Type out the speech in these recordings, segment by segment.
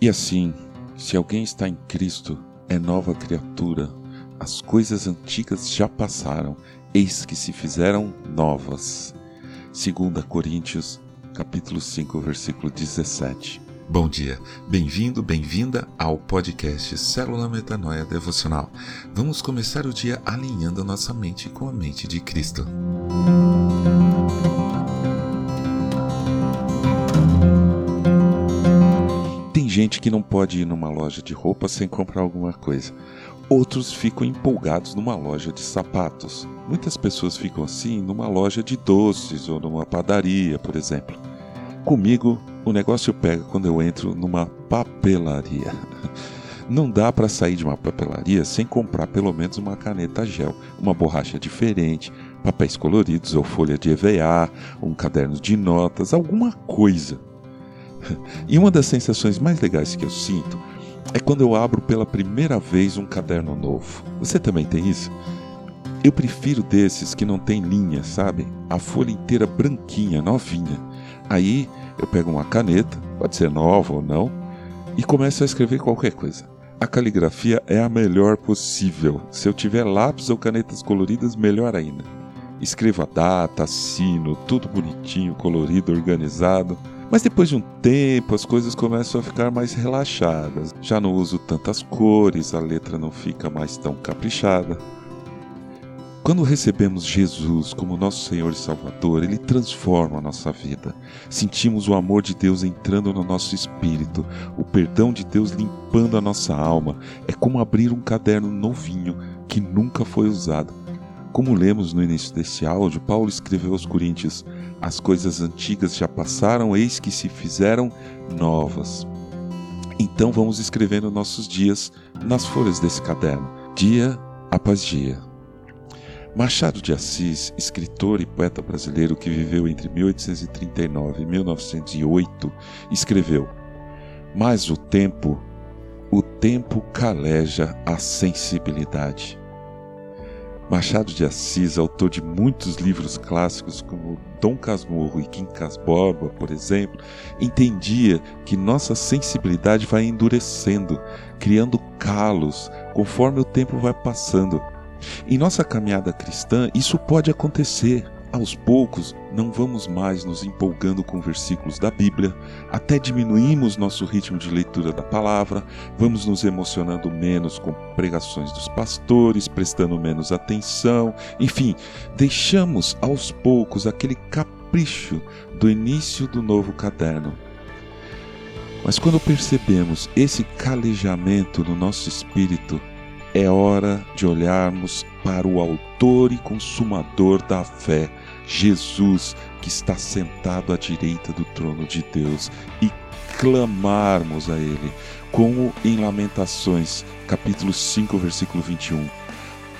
E assim, se alguém está em Cristo, é nova criatura. As coisas antigas já passaram, eis que se fizeram novas. 2 Coríntios, capítulo 5, versículo 17. Bom dia, bem-vindo, bem-vinda ao podcast Célula Metanoia Devocional. Vamos começar o dia alinhando nossa mente com a mente de Cristo. Gente que não pode ir numa loja de roupa sem comprar alguma coisa. Outros ficam empolgados numa loja de sapatos. Muitas pessoas ficam assim numa loja de doces ou numa padaria, por exemplo. Comigo, o negócio pega quando eu entro numa papelaria. Não dá para sair de uma papelaria sem comprar pelo menos uma caneta gel, uma borracha diferente, papéis coloridos ou folha de EVA, um caderno de notas, alguma coisa. E uma das sensações mais legais que eu sinto é quando eu abro pela primeira vez um caderno novo. Você também tem isso? Eu prefiro desses que não tem linha, sabe? A folha inteira branquinha, novinha. Aí eu pego uma caneta, pode ser nova ou não, e começo a escrever qualquer coisa. A caligrafia é a melhor possível. Se eu tiver lápis ou canetas coloridas, melhor ainda. Escrevo a data, assino, tudo bonitinho, colorido, organizado. Mas depois de um tempo as coisas começam a ficar mais relaxadas. Já não uso tantas cores, a letra não fica mais tão caprichada. Quando recebemos Jesus como nosso Senhor e Salvador, Ele transforma a nossa vida. Sentimos o amor de Deus entrando no nosso espírito, o perdão de Deus limpando a nossa alma. É como abrir um caderno novinho que nunca foi usado. Como lemos no início deste áudio, Paulo escreveu aos Coríntios: As coisas antigas já passaram, eis que se fizeram novas. Então vamos escrevendo nossos dias nas folhas desse caderno, dia após dia. Machado de Assis, escritor e poeta brasileiro que viveu entre 1839 e 1908, escreveu: Mas o tempo, o tempo caleja a sensibilidade. Machado de Assis, autor de muitos livros clássicos como Dom Casmurro e Quincas Borba, por exemplo, entendia que nossa sensibilidade vai endurecendo, criando calos conforme o tempo vai passando em nossa caminhada cristã, isso pode acontecer. Aos poucos, não vamos mais nos empolgando com versículos da Bíblia, até diminuímos nosso ritmo de leitura da palavra, vamos nos emocionando menos com pregações dos pastores, prestando menos atenção, enfim, deixamos aos poucos aquele capricho do início do novo caderno. Mas quando percebemos esse calejamento no nosso espírito, é hora de olharmos para o Autor e Consumador da fé, Jesus, que está sentado à direita do trono de Deus, e clamarmos a Ele, como em Lamentações, capítulo 5, versículo 21.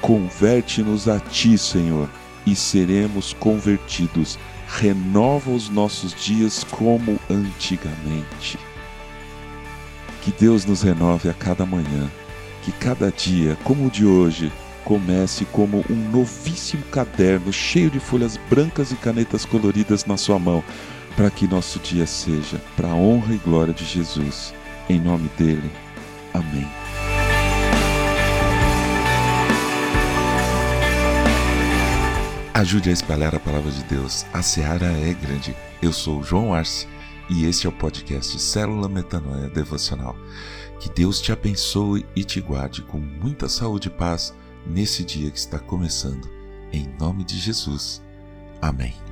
Converte-nos a Ti, Senhor, e seremos convertidos. Renova os nossos dias como antigamente. Que Deus nos renove a cada manhã que cada dia, como o de hoje, comece como um novíssimo caderno cheio de folhas brancas e canetas coloridas na sua mão, para que nosso dia seja para a honra e glória de Jesus. Em nome dele. Amém. Ajude a espalhar a palavra de Deus. A seara é grande. Eu sou o João Arce e este é o podcast Célula Metanoia Devocional. Que Deus te abençoe e te guarde com muita saúde e paz nesse dia que está começando. Em nome de Jesus. Amém.